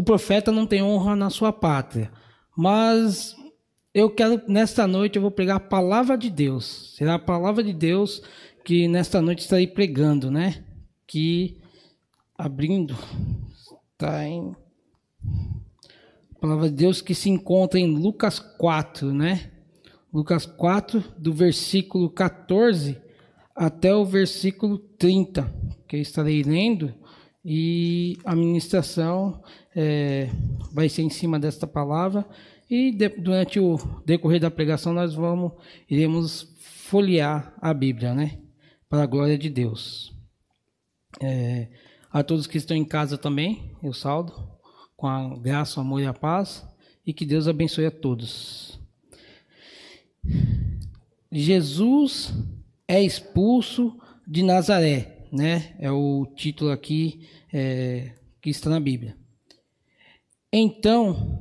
o profeta não tem honra na sua pátria. Mas eu quero, nesta noite, eu vou pregar a palavra de Deus. Será a palavra de Deus que nesta noite estarei pregando, né? Que abrindo, está em. A palavra de Deus que se encontra em Lucas 4, né? Lucas 4, do versículo 14 até o versículo 30, que eu estarei lendo, e a ministração é, vai ser em cima desta palavra, e de, durante o decorrer da pregação nós vamos, iremos folhear a Bíblia, né? Para a glória de Deus. É, a todos que estão em casa também, eu saldo com a graça, o amor e a paz, e que Deus abençoe a todos. Jesus é expulso de Nazaré, né? É o título aqui é, que está na Bíblia. Então,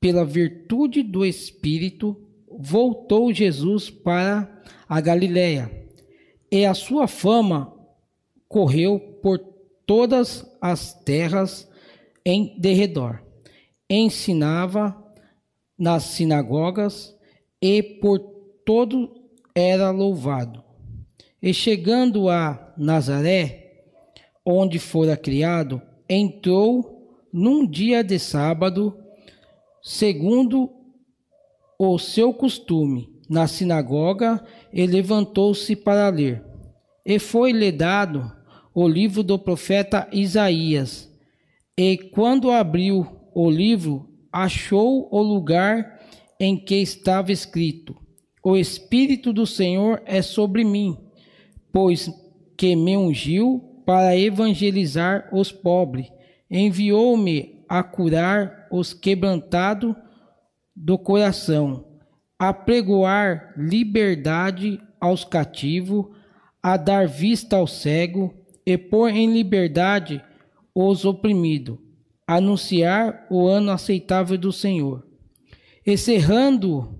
pela virtude do Espírito, voltou Jesus para a Galiléia, e a sua fama correu por todas as terras em derredor. Ensinava nas sinagogas e por todo era louvado. E chegando a Nazaré, onde fora criado, entrou num dia de sábado, segundo o seu costume, na sinagoga, e levantou-se para ler. E foi-lhe dado o livro do profeta Isaías. E quando abriu o livro, achou o lugar em que estava escrito: O Espírito do Senhor é sobre mim pois que me ungiu para evangelizar os pobres, enviou-me a curar os quebrantados do coração, a pregoar liberdade aos cativos, a dar vista ao cego e pôr em liberdade os oprimidos, anunciar o ano aceitável do Senhor. Encerrando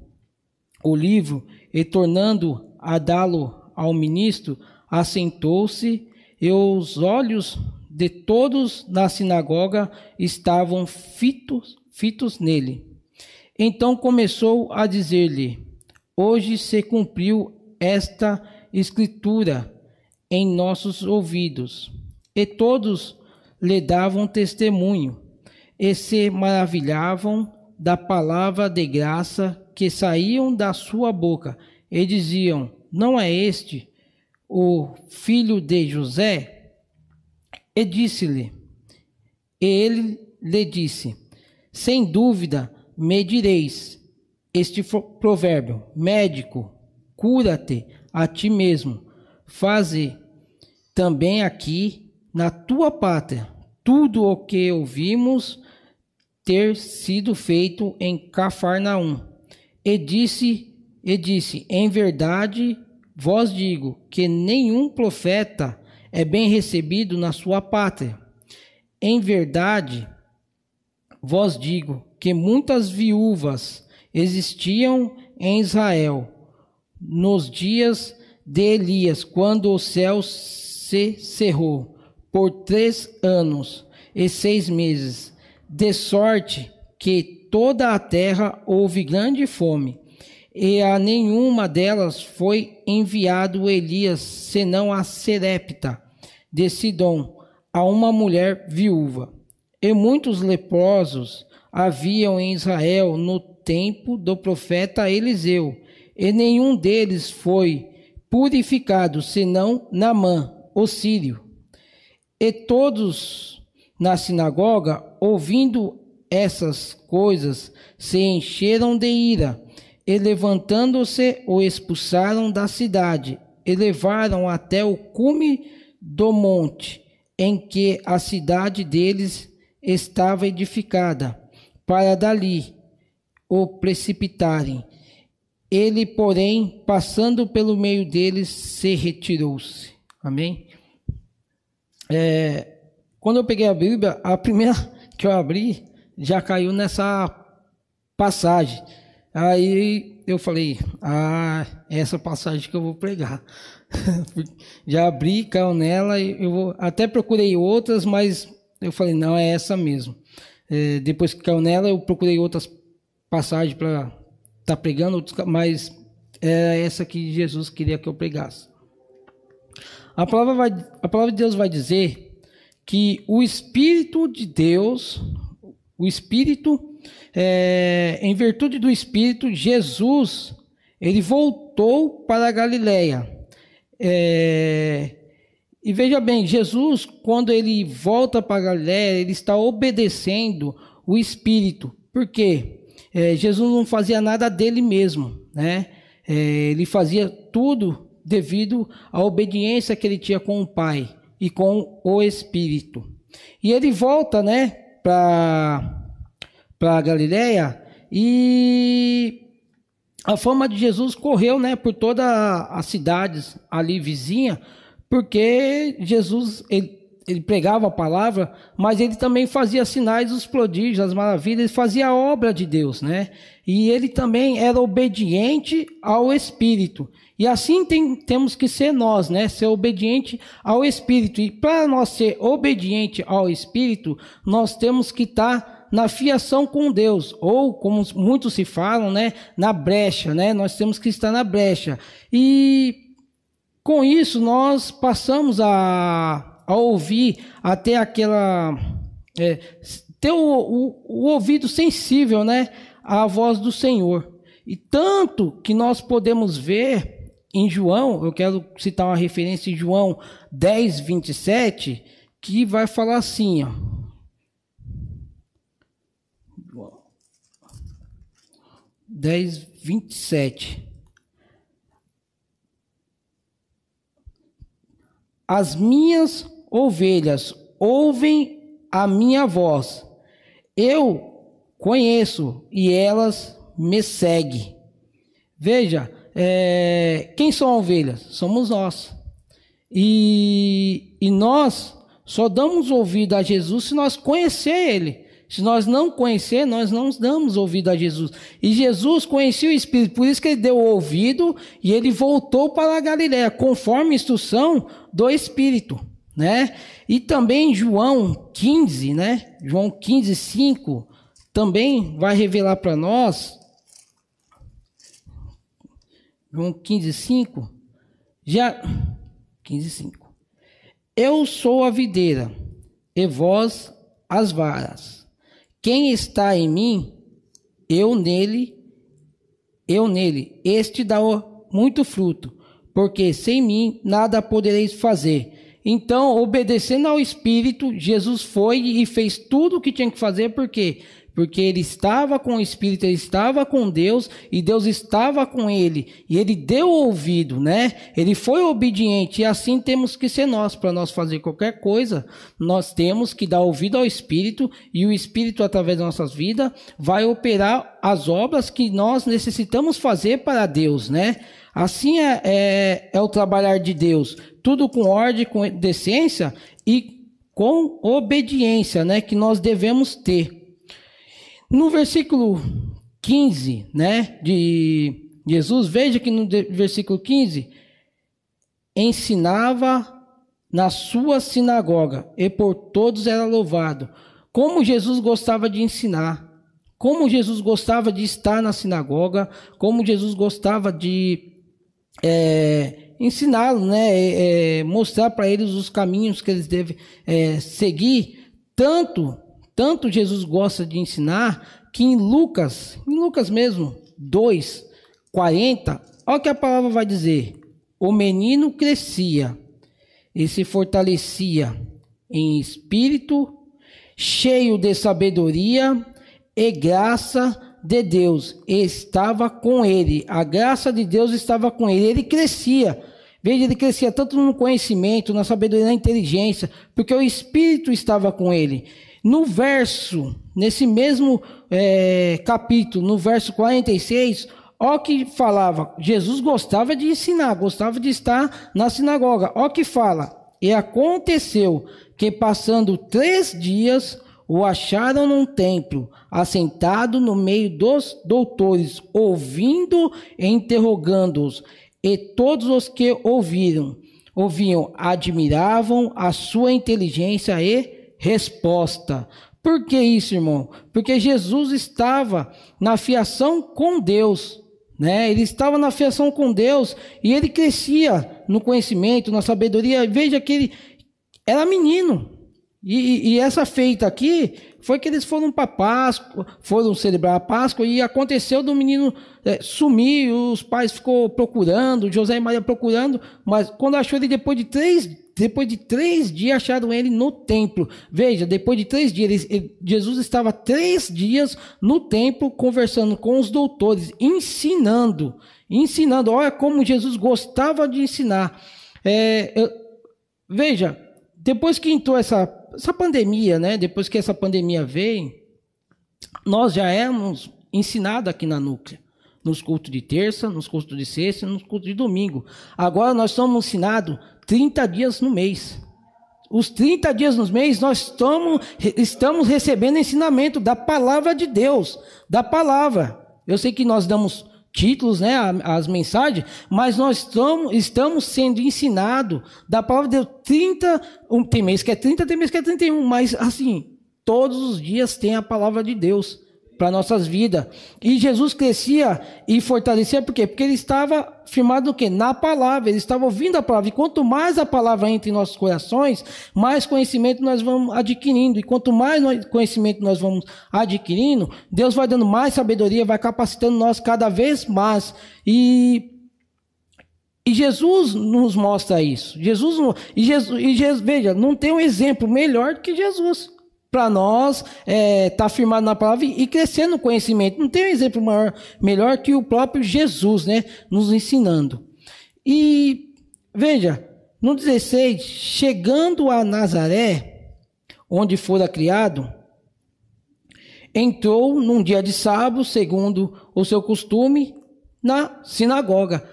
o livro e tornando a dá-lo ao ministro, assentou-se e os olhos de todos na sinagoga estavam fitos, fitos nele. Então começou a dizer-lhe: Hoje se cumpriu esta escritura em nossos ouvidos. E todos lhe davam testemunho e se maravilhavam da palavra de graça que saíam da sua boca e diziam: não é este o filho de José? E disse-lhe, ele lhe disse, sem dúvida me direis este provérbio, médico, cura-te a ti mesmo, faze também aqui na tua pátria tudo o que ouvimos ter sido feito em Cafarnaum. E disse, e disse, em verdade Vós digo que nenhum profeta é bem recebido na sua pátria. Em verdade, vós digo que muitas viúvas existiam em Israel nos dias de Elias, quando o céu se cerrou por três anos e seis meses, de sorte que toda a terra houve grande fome e a nenhuma delas foi enviado Elias, senão a Serepta de Sidom, a uma mulher viúva. E muitos leprosos haviam em Israel no tempo do profeta Eliseu, e nenhum deles foi purificado, senão Namã, o sírio. E todos na sinagoga, ouvindo essas coisas, se encheram de ira e levantando-se, o expulsaram da cidade e levaram até o cume do monte em que a cidade deles estava edificada, para dali o precipitarem. Ele, porém, passando pelo meio deles, se retirou-se. Amém? É, quando eu peguei a Bíblia, a primeira que eu abri já caiu nessa passagem Aí eu falei, ah, essa passagem que eu vou pregar. Já abri, caiu nela, eu vou, até procurei outras, mas eu falei, não, é essa mesmo. é, depois que caiu nela, eu procurei outras passagens para estar tá pregando, mas é essa que Jesus queria que eu pregasse. A palavra, vai, a palavra de Deus vai dizer que o Espírito de Deus, o Espírito, é, em virtude do Espírito, Jesus, ele voltou para a Galileia. É, e veja bem, Jesus, quando ele volta para a Galileia, ele está obedecendo o Espírito. Por quê? É, Jesus não fazia nada dele mesmo, né? É, ele fazia tudo devido à obediência que ele tinha com o Pai e com o Espírito. E ele volta, né, para para Galiléia e a fama de Jesus correu, né, por todas as cidades ali vizinha, porque Jesus ele, ele pregava a palavra, mas ele também fazia sinais, os prodígios, as maravilhas, ele fazia a obra de Deus, né? E ele também era obediente ao Espírito. E assim tem, temos que ser nós, né? Ser obediente ao Espírito. E para nós ser obediente ao Espírito, nós temos que estar tá na fiação com Deus, ou como muitos se falam, né? Na brecha, né? Nós temos que estar na brecha. E com isso nós passamos a, a ouvir até aquela. É, ter o, o, o ouvido sensível, né? a voz do Senhor. E tanto que nós podemos ver em João, eu quero citar uma referência em João 10, 27, que vai falar assim, ó. 10, 27. As minhas ovelhas ouvem a minha voz. Eu conheço e elas me seguem. Veja, é, quem são ovelhas? Somos nós. E, e nós só damos ouvido a Jesus se nós conhecer Ele. Se nós não conhecer, nós não damos ouvido a Jesus. E Jesus conhecia o Espírito, por isso que ele deu ouvido e ele voltou para a Galiléia, conforme a instrução do Espírito, né? E também João 15, né? João 15, 5, também vai revelar para nós, João 15, 5, já, 15, 5. Eu sou a videira, e vós as varas. Quem está em mim, eu nele, eu nele, este dá muito fruto, porque sem mim nada podereis fazer. Então, obedecendo ao Espírito, Jesus foi e fez tudo o que tinha que fazer, porque porque ele estava com o Espírito, ele estava com Deus e Deus estava com ele. E ele deu ouvido, né? Ele foi obediente e assim temos que ser nós. Para nós fazer qualquer coisa, nós temos que dar ouvido ao Espírito e o Espírito, através das nossas vidas, vai operar as obras que nós necessitamos fazer para Deus, né? Assim é, é, é o trabalhar de Deus. Tudo com ordem, com decência e com obediência, né? Que nós devemos ter. No versículo 15, né, de Jesus, veja que no versículo 15 ensinava na sua sinagoga e por todos era louvado. Como Jesus gostava de ensinar, como Jesus gostava de estar na sinagoga, como Jesus gostava de é, ensiná-lo, né, é, é mostrar para eles os caminhos que eles devem é, seguir, tanto tanto Jesus gosta de ensinar que em Lucas, em Lucas mesmo, 2, 40, olha o que a palavra vai dizer. O menino crescia e se fortalecia em espírito, cheio de sabedoria e graça de Deus estava com ele. A graça de Deus estava com ele. Ele crescia. Veja, ele crescia tanto no conhecimento, na sabedoria, na inteligência, porque o Espírito estava com ele. No verso, nesse mesmo é, capítulo, no verso 46, ó que falava, Jesus gostava de ensinar, gostava de estar na sinagoga. Ó que fala, e aconteceu que passando três dias o acharam num templo, assentado no meio dos doutores, ouvindo e interrogando-os. E todos os que ouviram, ouviam, admiravam a sua inteligência e resposta, Por que isso, irmão? Porque Jesus estava na fiação com Deus, né? Ele estava na fiação com Deus e ele crescia no conhecimento, na sabedoria. Veja que ele era menino. E, e essa feita aqui foi que eles foram para Páscoa, foram celebrar a Páscoa e aconteceu do menino é, sumir, os pais ficou procurando, José e Maria procurando, mas quando achou ele depois de três, depois de três dias acharam ele no templo. Veja, depois de três dias, ele, ele, Jesus estava três dias no templo conversando com os doutores, ensinando, ensinando. Olha como Jesus gostava de ensinar. É, eu, veja, depois que entrou essa essa pandemia, né? Depois que essa pandemia veio, nós já éramos ensinados aqui na Núclea. Nos cultos de terça, nos cultos de sexta, nos cultos de domingo. Agora nós somos ensinados 30 dias no mês. Os 30 dias no mês nós estamos, estamos recebendo ensinamento da palavra de Deus, da palavra. Eu sei que nós damos títulos, né, as mensagens, mas nós estamos, estamos sendo ensinados. Da palavra de Deus 30, um, tem mês que é 30, tem mês que é 31, mas assim, todos os dias tem a palavra de Deus para nossas vidas. E Jesus crescia e fortalecia, por quê? Porque ele estava firmado no quê? Na palavra, ele estava ouvindo a palavra. E quanto mais a palavra entra em nossos corações, mais conhecimento nós vamos adquirindo. E quanto mais conhecimento nós vamos adquirindo, Deus vai dando mais sabedoria, vai capacitando nós cada vez mais. E e Jesus nos mostra isso. Jesus, e Jesus, e Jesus, veja, não tem um exemplo melhor do que Jesus para nós estar é, tá firmado na palavra e crescer no conhecimento. Não tem um exemplo maior, melhor que o próprio Jesus, né, nos ensinando. E veja, no 16, chegando a Nazaré, onde fora criado, entrou num dia de sábado, segundo o seu costume, na sinagoga.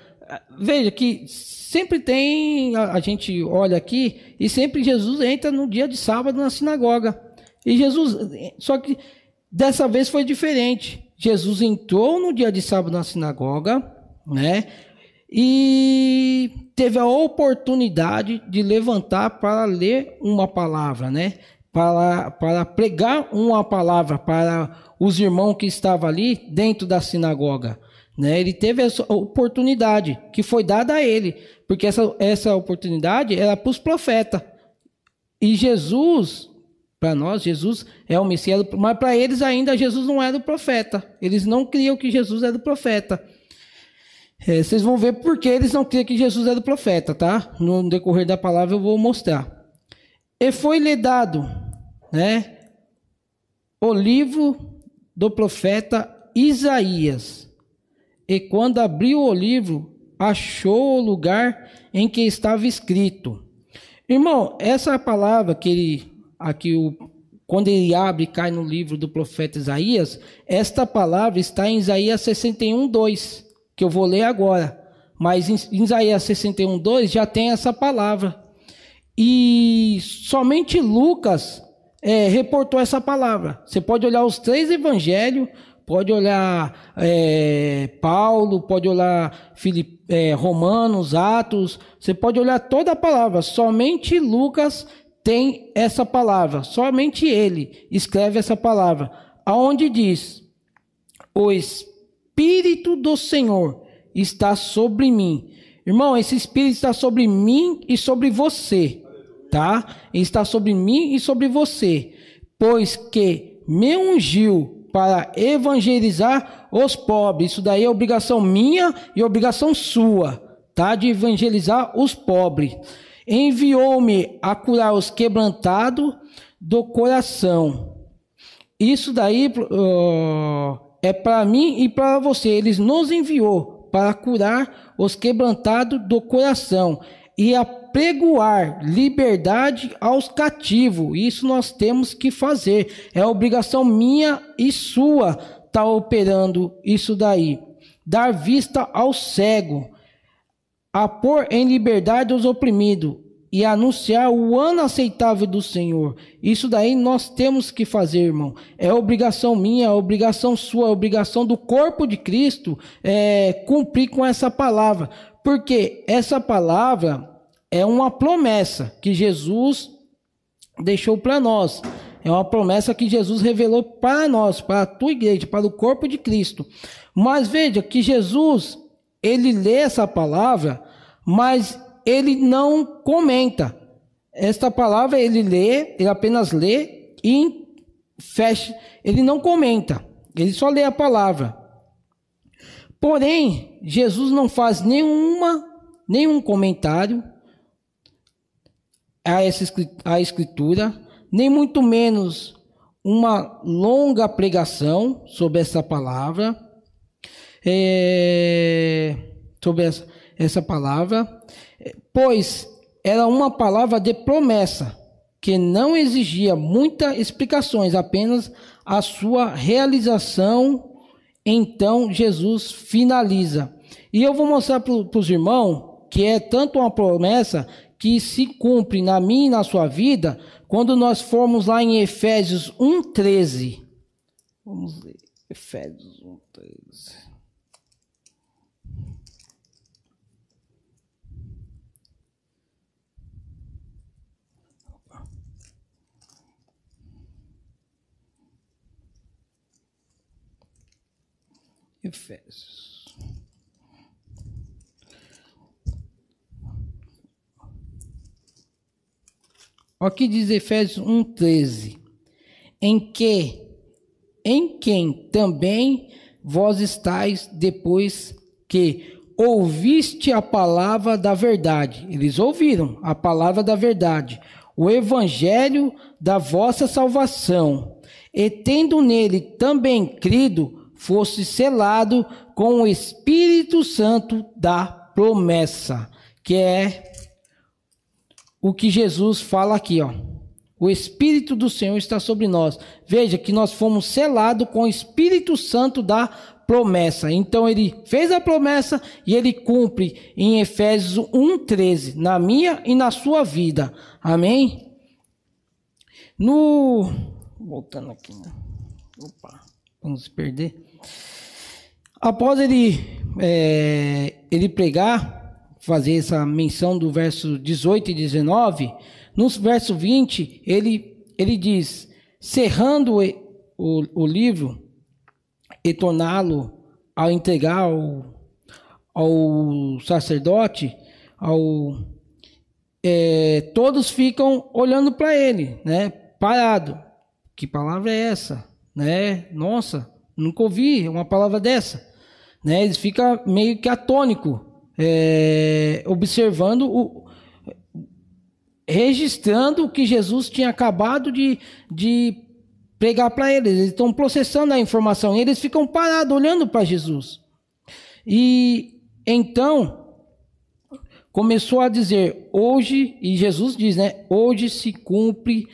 Veja que sempre tem, a, a gente olha aqui, e sempre Jesus entra no dia de sábado na sinagoga. E Jesus, só que dessa vez foi diferente. Jesus entrou no dia de sábado na sinagoga, né? E teve a oportunidade de levantar para ler uma palavra, né? Para, para pregar uma palavra para os irmãos que estavam ali dentro da sinagoga. Né? Ele teve essa oportunidade que foi dada a ele, porque essa, essa oportunidade era para os profetas. E Jesus para nós, Jesus é o Messias, mas para eles ainda Jesus não era o profeta. Eles não criam que Jesus era o profeta. É, vocês vão ver por que eles não criam que Jesus era o profeta, tá? No decorrer da palavra eu vou mostrar. E foi-lhe dado, né? O livro do profeta Isaías. E quando abriu o livro, achou o lugar em que estava escrito. Irmão, essa palavra que ele aqui o quando ele abre e cai no livro do profeta Isaías, esta palavra está em Isaías 61, 2, que eu vou ler agora. Mas em Isaías 61, 2 já tem essa palavra. E somente Lucas é, reportou essa palavra. Você pode olhar os três evangelhos, pode olhar é, Paulo, pode olhar Filip, é, Romanos, Atos, você pode olhar toda a palavra. Somente Lucas tem essa palavra, somente ele escreve essa palavra, aonde diz: O Espírito do Senhor está sobre mim. Irmão, esse Espírito está sobre mim e sobre você, tá? Está sobre mim e sobre você, pois que me ungiu para evangelizar os pobres. Isso daí é obrigação minha e obrigação sua, tá? De evangelizar os pobres Enviou-me a curar os quebrantados do coração. Isso daí uh, é para mim e para você. Ele nos enviou para curar os quebrantados do coração e apregoar liberdade aos cativos. Isso nós temos que fazer. É obrigação minha e sua estar tá operando isso daí. Dar vista ao cego a pôr em liberdade os oprimidos e anunciar o ano aceitável do Senhor. Isso daí nós temos que fazer, irmão. É obrigação minha, é obrigação sua, é obrigação do corpo de Cristo é, cumprir com essa palavra. Porque essa palavra é uma promessa que Jesus deixou para nós. é uma promessa que Jesus revelou para nós, para a tua igreja, para o corpo de Cristo. Mas veja que Jesus, ele lê essa palavra, mas ele não comenta. Esta palavra ele lê, ele apenas lê e fecha, ele não comenta, ele só lê a palavra. Porém, Jesus não faz nenhuma, nenhum comentário a essa a escritura, nem muito menos uma longa pregação sobre essa palavra, é, sobre essa, essa palavra, pois era uma palavra de promessa que não exigia muitas explicações, apenas a sua realização. Então Jesus finaliza. E eu vou mostrar para os irmãos que é tanto uma promessa que se cumpre na minha e na sua vida quando nós formos lá em Efésios 1,13. Vamos ler. Efésios 1,13. Efésios. O que diz Efésios 1:13? Em que em quem também vós estáis depois que ouviste a palavra da verdade. Eles ouviram a palavra da verdade, o evangelho da vossa salvação, e tendo nele também crido, fosse selado com o Espírito Santo da promessa, que é o que Jesus fala aqui, ó. O Espírito do Senhor está sobre nós. Veja que nós fomos selados com o Espírito Santo da promessa. Então ele fez a promessa e ele cumpre em Efésios 1:13, na minha e na sua vida. Amém? No voltando aqui, né? Opa, vamos perder. Após ele, é, ele pregar, fazer essa menção do verso 18 e 19, no verso 20, ele, ele diz: cerrando o, o, livro e torná-lo ao entregar ao, ao sacerdote, ao, é, todos ficam olhando para ele, né? Parado. Que palavra é essa? Né? Nossa, nunca ouvi uma palavra dessa né? Eles ficam meio que atônico, é, observando o registrando o que Jesus tinha acabado de, de pregar para eles. Eles estão processando a informação, eles ficam parados olhando para Jesus. E então começou a dizer: hoje, e Jesus diz, né? Hoje se cumpre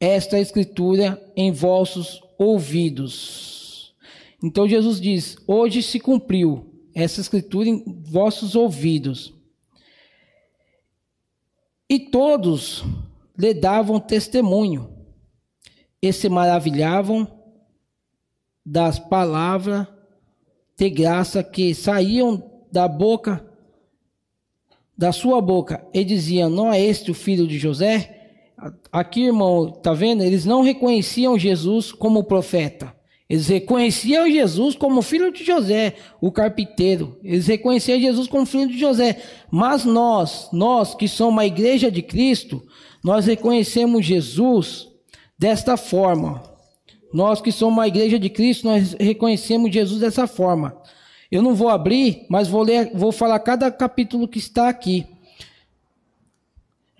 esta escritura em vossos ouvidos. Então Jesus diz: Hoje se cumpriu essa escritura em vossos ouvidos. E todos lhe davam testemunho e se maravilhavam das palavras de graça que saíam da boca da sua boca e diziam: Não é este o filho de José? Aqui, irmão, tá vendo? Eles não reconheciam Jesus como profeta. Eles reconheciam Jesus como filho de José, o carpinteiro. Eles reconheciam Jesus como filho de José. Mas nós, nós que somos a igreja de Cristo, nós reconhecemos Jesus desta forma. Nós que somos a igreja de Cristo, nós reconhecemos Jesus dessa forma. Eu não vou abrir, mas vou ler, vou falar cada capítulo que está aqui.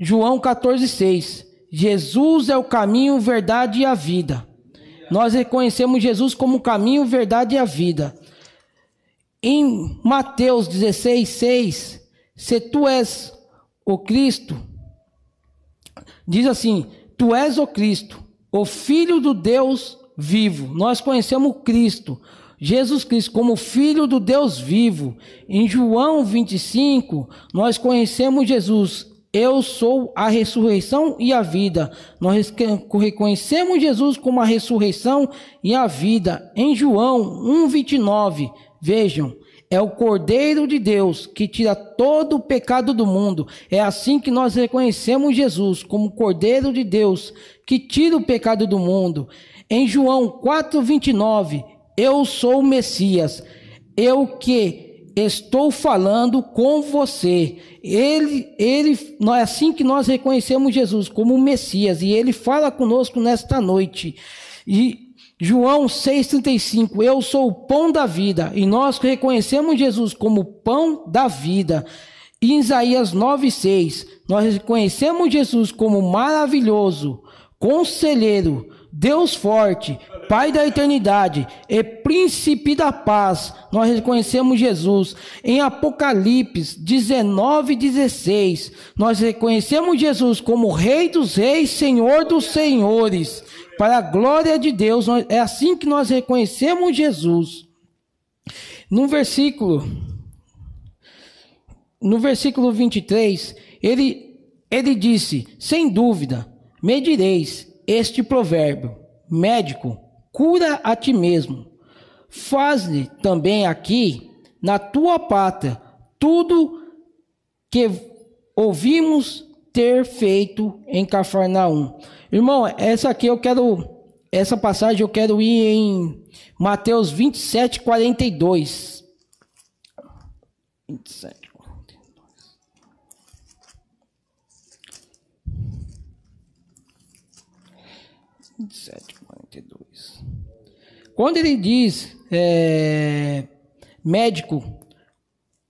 João 14:6. Jesus é o caminho, verdade e a vida. Nós reconhecemos Jesus como o caminho, verdade e a vida. Em Mateus 16, 6, se tu és o Cristo, diz assim: Tu és o Cristo, o Filho do Deus vivo. Nós conhecemos Cristo, Jesus Cristo, como Filho do Deus vivo. Em João 25, nós conhecemos Jesus, eu sou a ressurreição e a vida. Nós reconhecemos Jesus como a ressurreição e a vida. Em João 1:29, vejam, é o Cordeiro de Deus que tira todo o pecado do mundo. É assim que nós reconhecemos Jesus como Cordeiro de Deus que tira o pecado do mundo. Em João 4:29, eu sou o Messias, eu que estou falando com você. Ele, ele, é assim que nós reconhecemos Jesus como o Messias e ele fala conosco nesta noite. E João 6,35, eu sou o pão da vida, e nós reconhecemos Jesus como pão da vida. E Isaías 9,6, nós reconhecemos Jesus como maravilhoso, conselheiro, Deus forte, Pai da eternidade e príncipe da paz. Nós reconhecemos Jesus. Em Apocalipse 19:16, nós reconhecemos Jesus como Rei dos reis, Senhor dos senhores. Para a glória de Deus, é assim que nós reconhecemos Jesus. No versículo no versículo 23, ele ele disse: "Sem dúvida, medireis este provérbio: médico, cura a ti mesmo. Faz-lhe também aqui na tua pátria tudo que ouvimos ter feito em Cafarnaum." Irmão, essa aqui eu quero, essa passagem eu quero ir em Mateus 27, 42. 27, 42. Quando ele diz é, médico,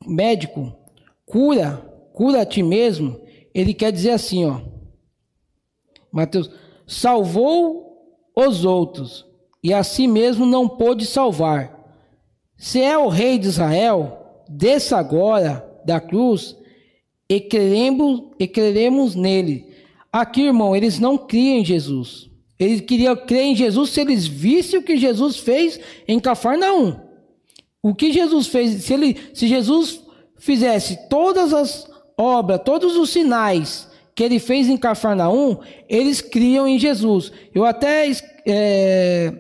médico, cura, cura a ti mesmo, ele quer dizer assim, ó. Mateus, salvou os outros e a si mesmo não pôde salvar. Se é o rei de Israel, desça agora da cruz e creremos, e creremos nele. Aqui, irmão, eles não criam em Jesus. Eles queriam crer em Jesus se eles vissem o que Jesus fez em Cafarnaum. O que Jesus fez, se, ele, se Jesus fizesse todas as obras, todos os sinais que ele fez em Cafarnaum, eles criam em Jesus. Eu até é,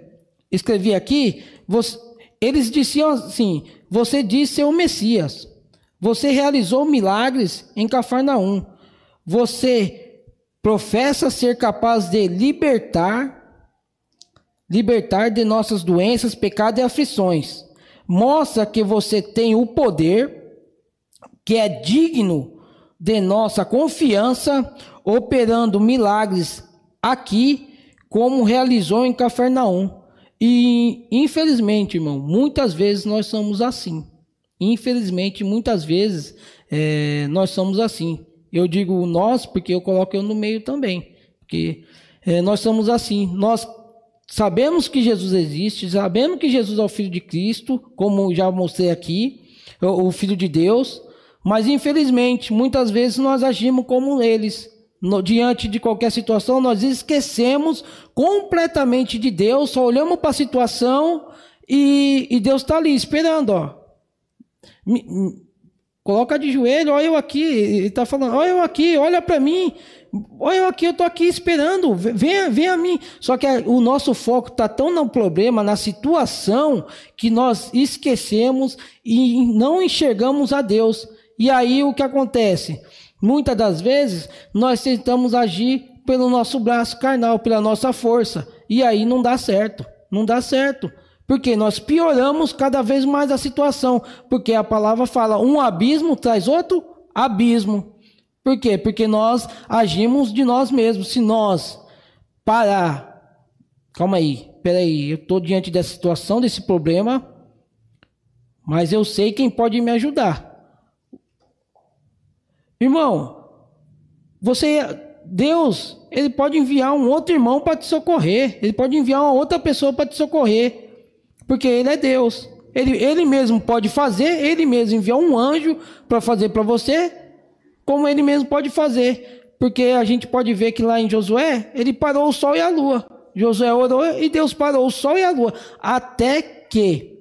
escrevi aqui, você, eles diziam assim: Você disse ser o Messias, você realizou milagres em Cafarnaum, você professa ser capaz de libertar, libertar de nossas doenças, pecados e aflições. Mostra que você tem o poder, que é digno de nossa confiança, operando milagres aqui, como realizou em Cafarnaum. E infelizmente, irmão, muitas vezes nós somos assim. Infelizmente, muitas vezes é, nós somos assim. Eu digo nós porque eu coloco eu no meio também. Porque é, nós somos assim. Nós sabemos que Jesus existe, sabemos que Jesus é o Filho de Cristo, como já mostrei aqui, o, Filho de Deus. Mas infelizmente, muitas vezes nós agimos como eles. No, diante de qualquer situação, nós esquecemos completamente de Deus, só olhamos para a situação e, e Deus está ali esperando, ó. Me, coloca de joelho, olha eu aqui, ele está falando, olha eu aqui, olha para mim, olha eu aqui, eu estou aqui esperando, venha, venha a mim. Só que o nosso foco está tão no problema, na situação, que nós esquecemos e não enxergamos a Deus. E aí o que acontece? Muitas das vezes nós tentamos agir pelo nosso braço carnal, pela nossa força, e aí não dá certo. Não dá certo. Porque nós pioramos cada vez mais a situação, porque a palavra fala um abismo traz outro abismo. Por quê? Porque nós agimos de nós mesmos. Se nós parar, calma aí, peraí, eu estou diante dessa situação, desse problema, mas eu sei quem pode me ajudar. Irmão, você, Deus, ele pode enviar um outro irmão para te socorrer. Ele pode enviar uma outra pessoa para te socorrer, porque ele é Deus. Ele, ele mesmo pode fazer, ele mesmo enviar um anjo para fazer para você, como ele mesmo pode fazer. Porque a gente pode ver que lá em Josué, ele parou o sol e a lua. Josué orou e Deus parou o sol e a lua. Até que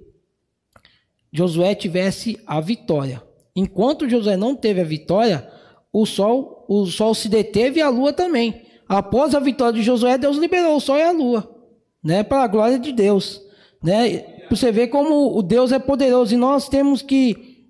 Josué tivesse a vitória. Enquanto Josué não teve a vitória, o sol, o sol se deteve e a lua também. Após a vitória de Josué, Deus liberou o sol e a lua, né, para a glória de Deus, né? você ver como o Deus é poderoso e nós temos que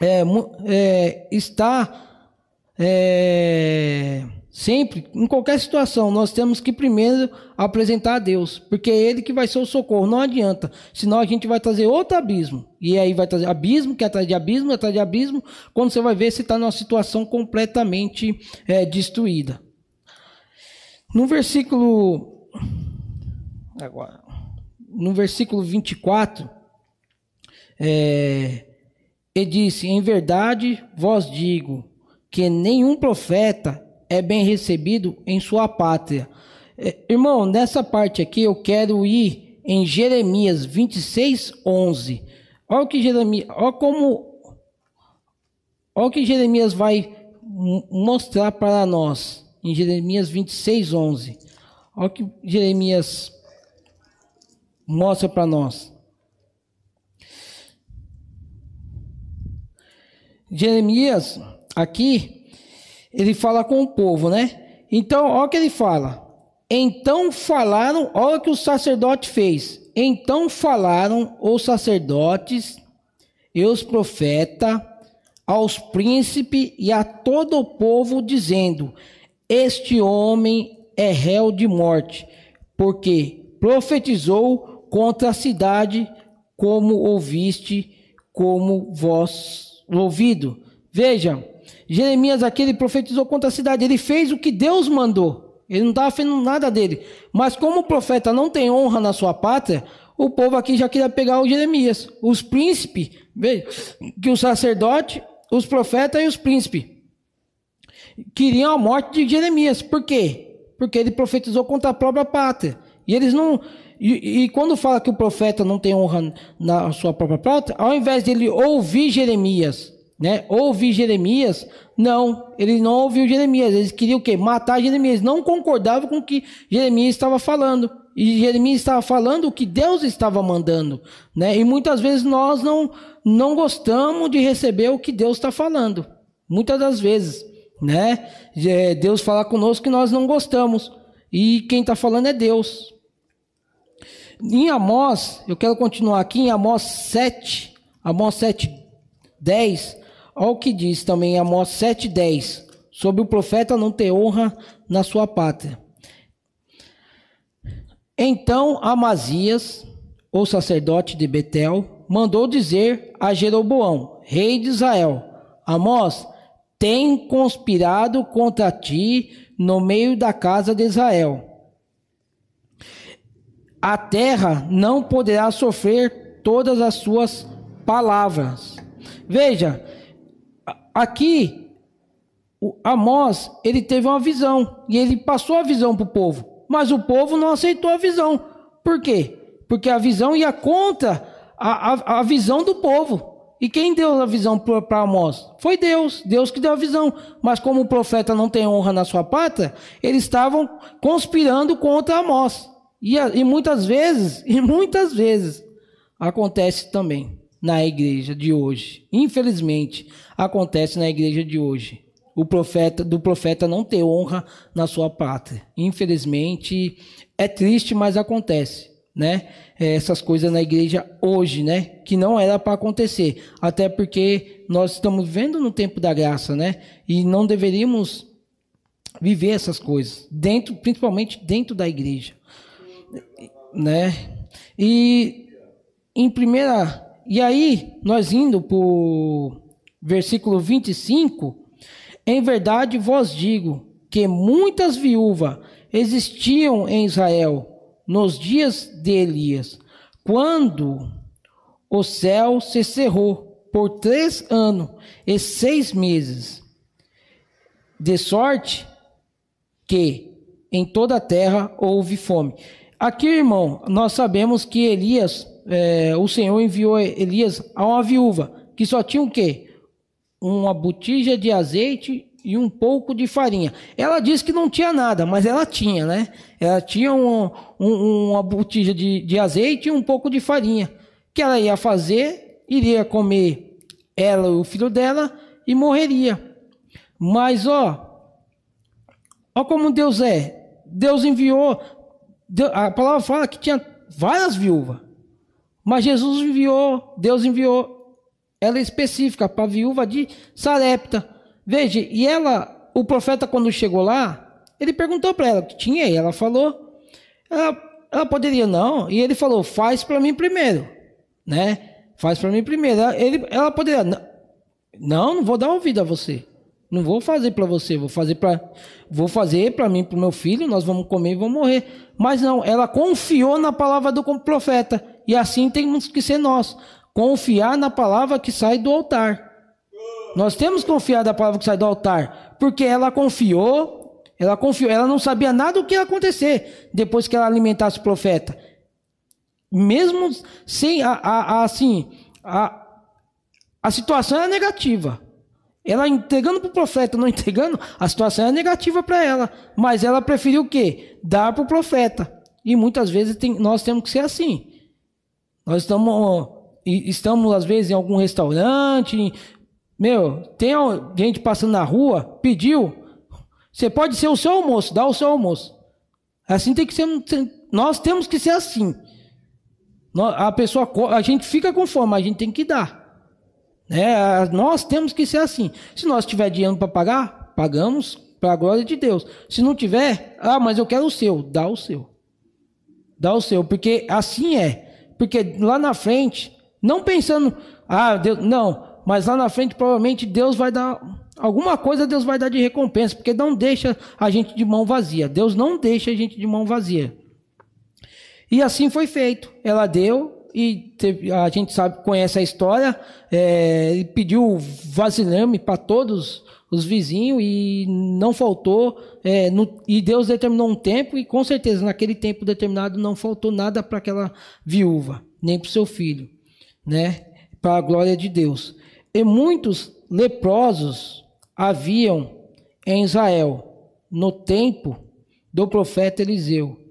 é, é, estar é, sempre, em qualquer situação, nós temos que primeiro apresentar a Deus, porque é Ele que vai ser o socorro. Não adianta, senão a gente vai trazer outro abismo. E aí vai trazer abismo, que é atrás de abismo, atrás de abismo, quando você vai ver se está numa situação completamente é, destruída. No versículo. Agora. No versículo 24. É, ele disse: Em verdade vos digo que nenhum profeta é bem recebido em sua pátria. É, irmão, nessa parte aqui eu quero ir em Jeremias 26, 11. Olha o que Jeremias, olha como, olha o que Jeremias vai mostrar para nós em Jeremias 26, 11. Olha o que Jeremias mostra para nós. Jeremias, aqui, ele fala com o povo, né? Então, olha o que ele fala. Então falaram, olha o que o sacerdote fez. Então falaram os sacerdotes e os profetas aos príncipes e a todo o povo, dizendo: Este homem é réu de morte, porque profetizou contra a cidade, como ouviste, como vós ouvido. Veja, Jeremias aqui ele profetizou contra a cidade, ele fez o que Deus mandou. Ele não estava fazendo nada dele. Mas como o profeta não tem honra na sua pátria, o povo aqui já queria pegar o Jeremias. Os príncipes, veja, que o sacerdote, os profetas e os príncipes queriam a morte de Jeremias. Por quê? Porque ele profetizou contra a própria pátria. E eles não. E, e, quando fala que o profeta não tem honra na sua própria pátria, ao invés de ele ouvir Jeremias né? Ouvir Jeremias? Não, ele não ouviu Jeremias. Eles queriam o quê? Matar Jeremias. Não concordavam com o que Jeremias estava falando. E Jeremias estava falando o que Deus estava mandando, né? E muitas vezes nós não não gostamos de receber o que Deus está falando. Muitas das vezes, né? É, Deus fala conosco que nós não gostamos. E quem está falando é Deus. Em Amós, eu quero continuar aqui em Amós 7, Amós 7, 10, Olha o que diz também Amós 7,10 sobre o profeta não ter honra na sua pátria. Então Amazias, o sacerdote de Betel, mandou dizer a Jeroboão, rei de Israel: Amós tem conspirado contra ti no meio da casa de Israel. A terra não poderá sofrer todas as suas palavras. Veja, Aqui, Amós, ele teve uma visão e ele passou a visão para o povo, mas o povo não aceitou a visão. Por quê? Porque a visão ia contra a, a, a visão do povo. E quem deu a visão para Amós? Foi Deus, Deus que deu a visão. Mas como o profeta não tem honra na sua pátria, eles estavam conspirando contra Amós. E, e muitas vezes, e muitas vezes, acontece também na igreja de hoje. Infelizmente, acontece na igreja de hoje. O profeta do profeta não ter honra na sua pátria. Infelizmente, é triste, mas acontece, né? É, essas coisas na igreja hoje, né? Que não era para acontecer, até porque nós estamos vivendo no tempo da graça, né? E não deveríamos viver essas coisas dentro, principalmente dentro da igreja, né? E em primeira e aí, nós indo para o versículo 25, em verdade vos digo que muitas viúvas existiam em Israel nos dias de Elias, quando o céu se cerrou por três anos e seis meses, de sorte que em toda a terra houve fome. Aqui, irmão, nós sabemos que Elias é, o Senhor enviou Elias a uma viúva que só tinha o quê? Uma botija de azeite e um pouco de farinha. Ela disse que não tinha nada, mas ela tinha, né? Ela tinha um, um, uma botija de, de azeite e um pouco de farinha. Que ela ia fazer, iria comer ela e o filho dela e morreria. Mas ó, ó como Deus é. Deus enviou. A palavra fala que tinha várias viúvas. Mas Jesus enviou, Deus enviou ela específica para a viúva de Sarepta. Veja, e ela, o profeta quando chegou lá, ele perguntou para ela que tinha e ela falou. Ela, ela poderia não, e ele falou: "Faz para mim primeiro", né? Faz para mim primeiro. Ele, ela poderia não, não vou dar ouvido a você. Não vou fazer para você, vou fazer para vou fazer para mim, para o meu filho, nós vamos comer e vamos morrer. Mas não, ela confiou na palavra do profeta. E assim temos que ser nós, confiar na palavra que sai do altar. Nós temos que confiar na palavra que sai do altar, porque ela confiou, ela confiou, ela não sabia nada do que ia acontecer depois que ela alimentasse o profeta. Mesmo sem a, a, a assim, a, a situação é negativa. Ela entregando para o profeta, não entregando, a situação é negativa para ela. Mas ela preferiu o quê? Dar para o profeta. E muitas vezes tem, nós temos que ser assim. Nós estamos, estamos, às vezes, em algum restaurante. Meu, tem gente passando na rua, pediu. Você pode ser o seu almoço, dá o seu almoço. Assim tem que ser. Nós temos que ser assim. A pessoa, a gente fica com fome, mas a gente tem que dar. É, nós temos que ser assim. Se nós tiver dinheiro para pagar, pagamos para a glória de Deus. Se não tiver, ah, mas eu quero o seu, dá o seu. Dá o seu, porque assim é. Porque lá na frente, não pensando, ah, Deus, não, mas lá na frente provavelmente Deus vai dar alguma coisa, Deus vai dar de recompensa, porque não deixa a gente de mão vazia. Deus não deixa a gente de mão vazia. E assim foi feito. Ela deu, e teve, a gente sabe, conhece a história, é, ele pediu vasilhame para todos os vizinhos e não faltou, é, no, e Deus determinou um tempo, e com certeza naquele tempo determinado não faltou nada para aquela viúva, nem para o seu filho, né? Para a glória de Deus. E muitos leprosos haviam em Israel no tempo do profeta Eliseu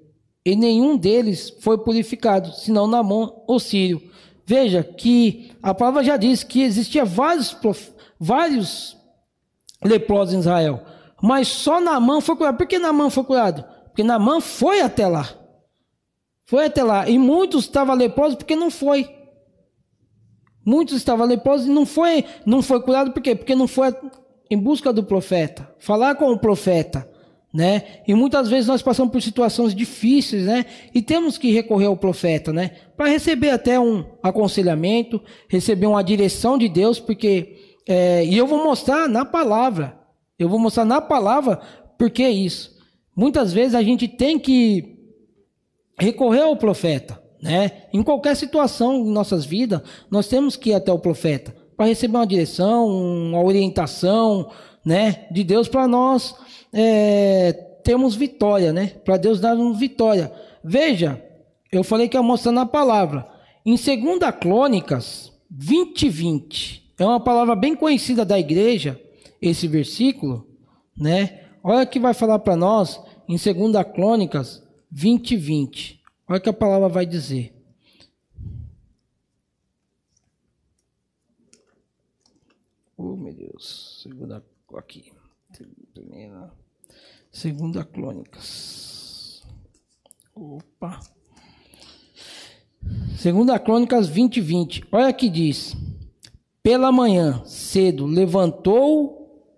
e nenhum deles foi purificado, senão Namon, o sírio. Veja que a palavra já diz que existia vários, vários leprosos em Israel, mas só Namã foi curado. Por que Namã foi curado? Porque Namã foi até lá. Foi até lá. E muitos estavam leprosos porque não foi. Muitos estavam leprosos e não foi, não foi curado por quê? Porque não foi em busca do profeta, falar com o profeta né? E muitas vezes nós passamos por situações difíceis, né? E temos que recorrer ao profeta, né? Para receber até um aconselhamento, receber uma direção de Deus, porque é, e eu vou mostrar na palavra, eu vou mostrar na palavra porque é isso. Muitas vezes a gente tem que recorrer ao profeta, né? Em qualquer situação em nossas vidas, nós temos que ir até o profeta para receber uma direção, uma orientação, né? De Deus para nós é, temos vitória, né? Para Deus dar-nos vitória. Veja, eu falei que ia mostrar na palavra. Em 2 Crônicas 20, 20, é uma palavra bem conhecida da igreja, esse versículo, né? Olha que vai falar para nós em 2 Crônicas 20, 20. Olha que a palavra vai dizer. Oh, meu Deus. Segunda aqui. Primeira. Segunda Crônicas. Opa. Segunda Crônicas 20, 20. Olha que diz. Pela manhã cedo levantou,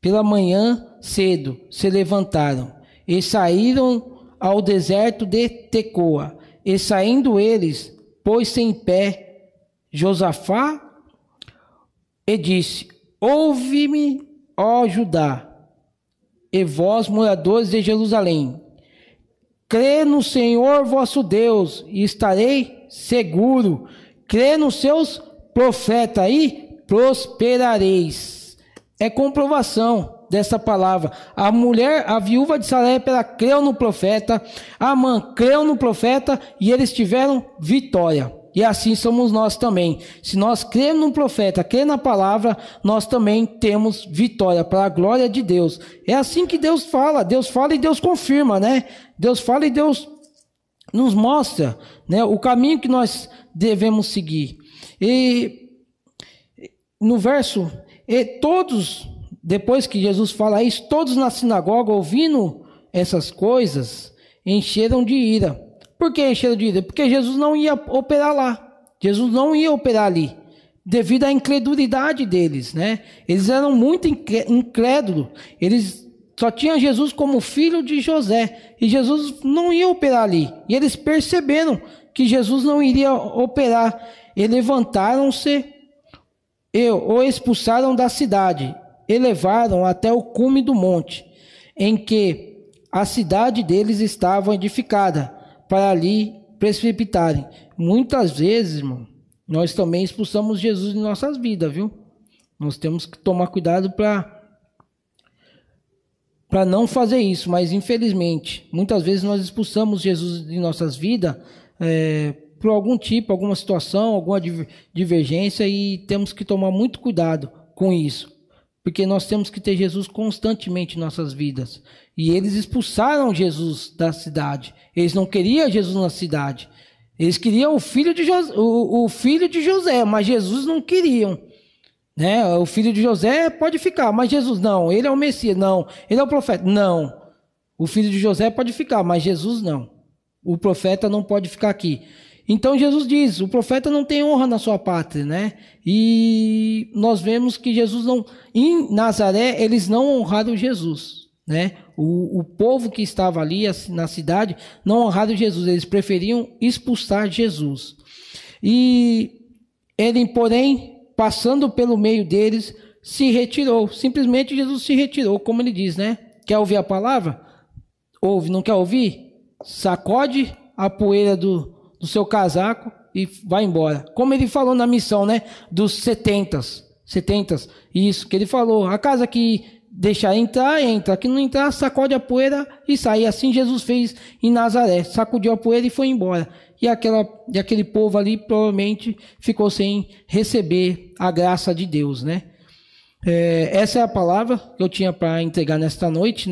pela manhã cedo se levantaram e saíram ao deserto de Tecoa. E saindo eles, pôs-se em pé Josafá e disse: Ouve-me ó Judá, e vós, moradores de Jerusalém, crê no Senhor vosso Deus e estarei seguro. Crê nos seus profetas e prosperareis. É comprovação dessa palavra. A mulher, a viúva de Sarepta, creu no profeta, a mãe creu no profeta e eles tiveram vitória. E assim somos nós também. Se nós cremos no profeta, cremos na palavra, nós também temos vitória para a glória de Deus. É assim que Deus fala. Deus fala e Deus confirma, né? Deus fala e Deus nos mostra, né, o caminho que nós devemos seguir. E no verso, e todos, depois que Jesus fala isso, todos na sinagoga ouvindo essas coisas, encheram de ira Por que encheram de ira? Porque Jesus não ia operar lá. Jesus não ia operar ali, devido à incredulidade deles, né? Eles eram muito incrédulos. Eles só tinham Jesus como filho de José. E Jesus não ia operar ali. E eles perceberam que Jesus não iria operar. E levantaram-se e o expulsaram da cidade e levaram até o cume do monte, em que a cidade deles estava edificada, para ali precipitarem. Muitas vezes, irmão, nós também expulsamos Jesus de nossas vidas, viu? Nós temos que tomar cuidado para para não fazer isso, mas infelizmente, muitas vezes nós expulsamos Jesus de nossas vidas é, por algum tipo, alguma situação, alguma divergência e temos que tomar muito cuidado com isso, porque nós temos que ter Jesus constantemente em nossas vidas. E eles expulsaram Jesus da cidade. Eles não queriam Jesus na cidade. Eles queriam o filho de José, o, o filho de José, mas Jesus não queriam. Né? O filho de José pode ficar, mas Jesus não. Ele é o Messias, não. Ele é o profeta, não. O filho de José pode ficar, mas Jesus não. O profeta não pode ficar aqui. Então Jesus diz: o profeta não tem honra na sua pátria, né? E nós vemos que Jesus não. Em Nazaré, eles não honraram Jesus, né? O, o povo que estava ali na cidade não honraram Jesus, eles preferiam expulsar Jesus. E ele, porém, passando pelo meio deles, se retirou. Simplesmente Jesus se retirou, como ele diz, né? Quer ouvir a palavra? Ouve, não quer ouvir? Sacode a poeira do, do seu casaco e vai embora. Como ele falou na missão, né? Dos setentas. Setentas. Isso, que ele falou. A casa que deixar entrar, entra. Que não entrar, sacode a poeira e sai. Assim Jesus fez em Nazaré. Sacudiu a poeira e foi embora e, aquela, e aquele povo ali provavelmente ficou sem receber a graça de Deus, né? É, essa é a palavra que eu tinha para entregar nesta noite.